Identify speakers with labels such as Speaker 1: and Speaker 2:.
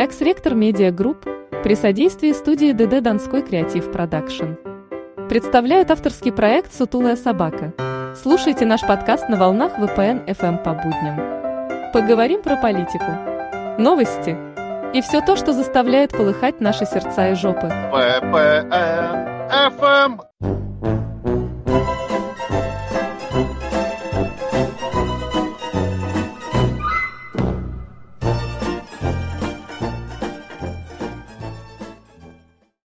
Speaker 1: Экс-ректор Медиа Групп при содействии студии ДД Донской Креатив Продакшн. Представляют авторский проект «Сутулая собака». Слушайте наш подкаст на волнах VPN FM по будням. Поговорим про политику, новости и все то, что заставляет полыхать наши сердца и жопы.
Speaker 2: VPN FM